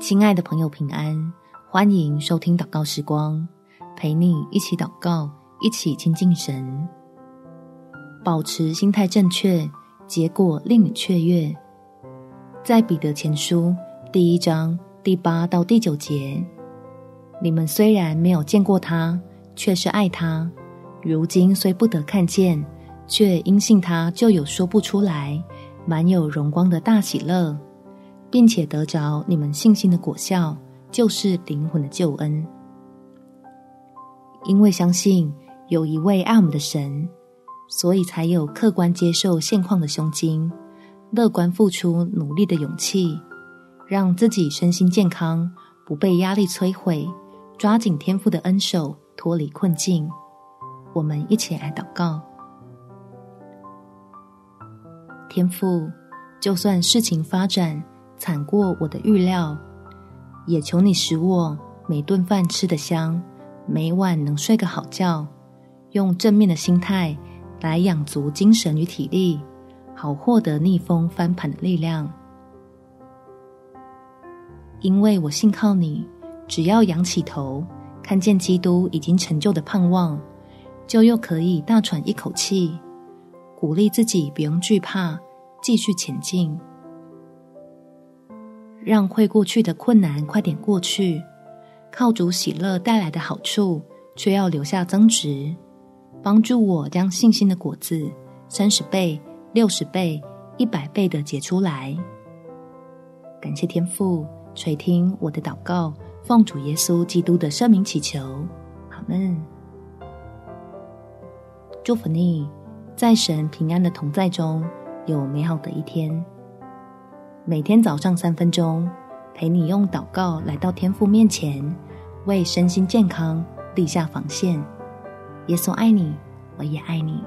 亲爱的朋友，平安！欢迎收听祷告时光，陪你一起祷告，一起亲近神。保持心态正确，结果令你雀跃。在彼得前书第一章第八到第九节，你们虽然没有见过他，却是爱他；如今虽不得看见，却因信他，就有说不出来。满有荣光的大喜乐，并且得着你们信心的果效，就是灵魂的救恩。因为相信有一位爱我们的神，所以才有客观接受现况的胸襟，乐观付出努力的勇气，让自己身心健康，不被压力摧毁，抓紧天赋的恩手，脱离困境。我们一起来祷告。天赋，就算事情发展惨过我的预料，也求你使我每顿饭吃得香，每晚能睡个好觉，用正面的心态来养足精神与体力，好获得逆风翻盘的力量。因为我信靠你，只要仰起头，看见基督已经成就的盼望，就又可以大喘一口气。鼓励自己不用惧怕，继续前进，让会过去的困难快点过去。靠主喜乐带来的好处，却要留下增值，帮助我将信心的果子三十倍、六十倍、一百倍的结出来。感谢天父垂听我的祷告，奉主耶稣基督的圣名祈求，阿们。祝福你。在神平安的同在中，有美好的一天。每天早上三分钟，陪你用祷告来到天父面前，为身心健康立下防线。耶稣爱你，我也爱你。